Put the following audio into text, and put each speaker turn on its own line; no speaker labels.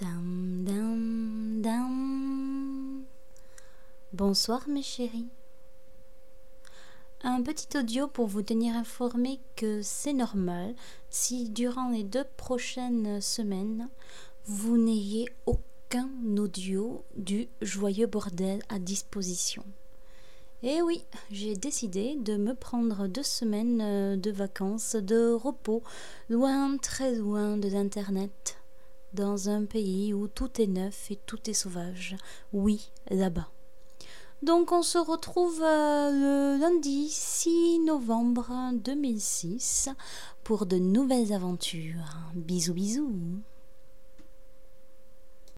Dam. Bonsoir mes chéris. Un petit audio pour vous tenir informé que c'est normal si durant les deux prochaines semaines vous n'ayez aucun audio du joyeux bordel à disposition. Et oui, j'ai décidé de me prendre deux semaines de vacances, de repos, loin, très loin de l'Internet dans un pays où tout est neuf et tout est sauvage. Oui, là-bas. Donc on se retrouve euh, le lundi 6 novembre 2006 pour de nouvelles aventures. Bisous bisous.